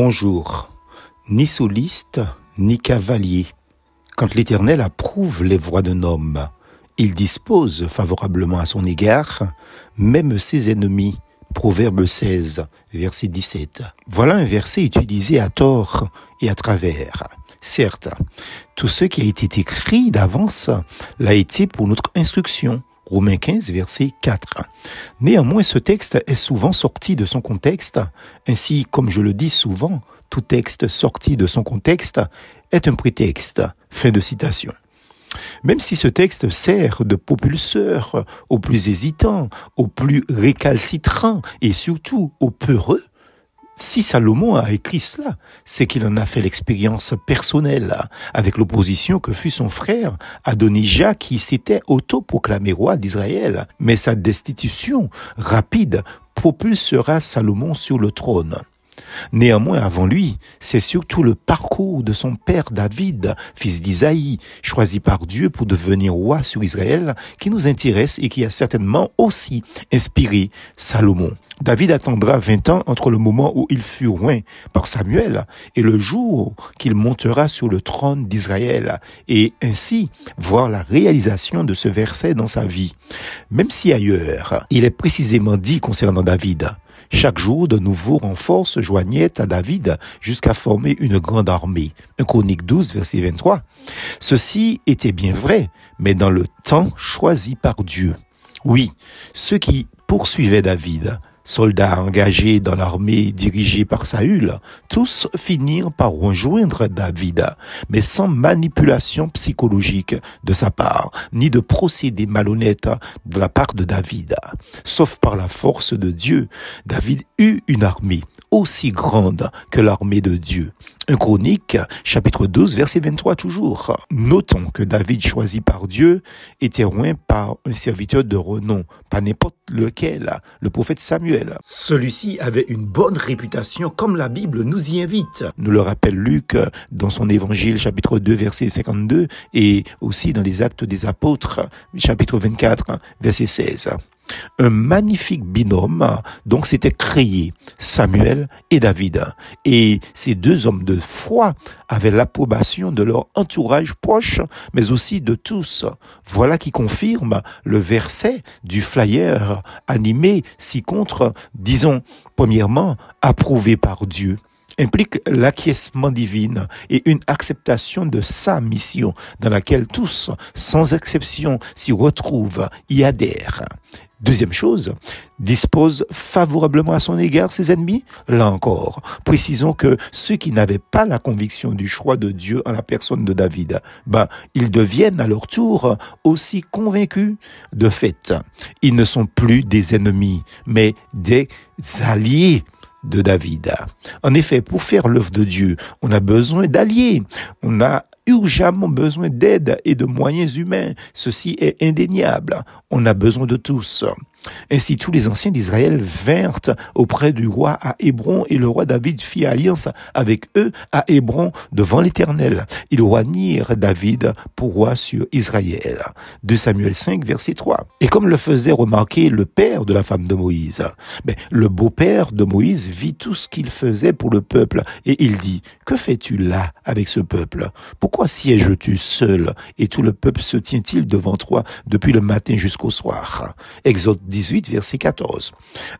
Bonjour. Ni soliste, ni cavalier. Quand l'Éternel approuve les voies d'un homme, il dispose favorablement à son égard, même ses ennemis. Proverbe 16, verset 17. Voilà un verset utilisé à tort et à travers. Certes, tout ce qui a été écrit d'avance l'a été pour notre instruction, Romains 15, verset 4. Néanmoins, ce texte est souvent sorti de son contexte. Ainsi, comme je le dis souvent, tout texte sorti de son contexte est un prétexte. Fin de citation. Même si ce texte sert de propulseur aux plus hésitants, aux plus récalcitrants et surtout aux peureux, si Salomon a écrit cela, c'est qu'il en a fait l'expérience personnelle avec l'opposition que fut son frère Adonijah qui s'était autoproclamé roi d'Israël. Mais sa destitution rapide propulsera Salomon sur le trône. Néanmoins, avant lui, c'est surtout le parcours de son père David, fils d'Isaïe, choisi par Dieu pour devenir roi sur Israël, qui nous intéresse et qui a certainement aussi inspiré Salomon. David attendra 20 ans entre le moment où il fut roi par Samuel et le jour qu'il montera sur le trône d'Israël et ainsi voir la réalisation de ce verset dans sa vie. Même si ailleurs, il est précisément dit concernant David, chaque jour, de nouveaux renforts se joignaient à David jusqu'à former une grande armée. Chronique 12, verset 23. Ceci était bien vrai, mais dans le temps choisi par Dieu. Oui, ceux qui poursuivaient David soldats engagés dans l'armée dirigée par Saül, tous finirent par rejoindre David, mais sans manipulation psychologique de sa part, ni de procédés malhonnêtes de la part de David. Sauf par la force de Dieu, David eut une armée aussi grande que l'armée de Dieu. Un chronique, chapitre 12, verset 23 toujours. Notons que David, choisi par Dieu, était loin par un serviteur de renom, pas n'importe lequel, le prophète Samuel. Celui-ci avait une bonne réputation, comme la Bible nous y invite. Nous le rappelle Luc dans son évangile, chapitre 2, verset 52, et aussi dans les actes des apôtres, chapitre 24, verset 16 un magnifique binôme donc s'était créé, Samuel et David. Et ces deux hommes de foi avaient l'approbation de leur entourage proche, mais aussi de tous. Voilà qui confirme le verset du flyer animé ci-contre, disons, premièrement, approuvé par Dieu implique l'acquiescement divine et une acceptation de sa mission dans laquelle tous, sans exception, s'y retrouvent, y adhèrent. Deuxième chose, dispose favorablement à son égard ses ennemis? Là encore, précisons que ceux qui n'avaient pas la conviction du choix de Dieu en la personne de David, ben, ils deviennent à leur tour aussi convaincus. De fait, ils ne sont plus des ennemis, mais des alliés En effet, pour faire l'œuvre de Dieu, on a besoin d'alliés. On a urgemment besoin d'aide et de moyens humains. Ceci est indéniable. On a besoin de tous. Ainsi tous les anciens d'Israël vinrent auprès du roi à Hébron et le roi David fit alliance avec eux à Hébron devant l'Éternel. Ils roignirent David pour roi sur Israël. De Samuel 5 verset 3. Et comme le faisait remarquer le père de la femme de Moïse, ben, le beau-père de Moïse vit tout ce qu'il faisait pour le peuple et il dit, que fais-tu là avec ce peuple? Pourquoi sièges-tu seul et tout le peuple se tient-il devant toi depuis le matin jusqu'au soir? 18, verset 14.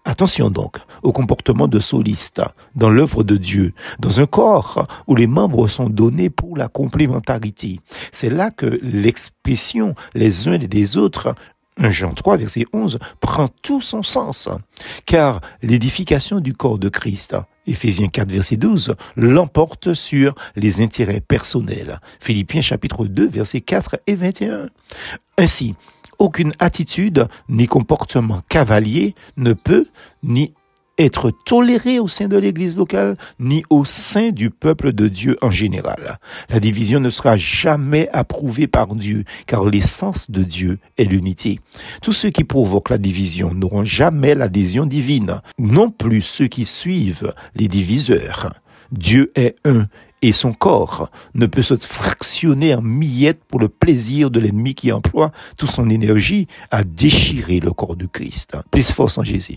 Attention donc au comportement de soliste dans l'œuvre de Dieu, dans un corps où les membres sont donnés pour la complémentarité. C'est là que l'expression les uns des autres 1 Jean 3, verset 11, prend tout son sens, car l'édification du corps de Christ, Éphésiens 4, verset 12, l'emporte sur les intérêts personnels. Philippiens chapitre 2, verset 4 et 21. Ainsi, aucune attitude ni comportement cavalier ne peut ni être toléré au sein de l'Église locale, ni au sein du peuple de Dieu en général. La division ne sera jamais approuvée par Dieu, car l'essence de Dieu est l'unité. Tous ceux qui provoquent la division n'auront jamais l'adhésion divine, non plus ceux qui suivent les diviseurs. Dieu est un et son corps ne peut se fractionner en miettes pour le plaisir de l'ennemi qui emploie toute son énergie à déchirer le corps du Christ. Plus force en Jésus.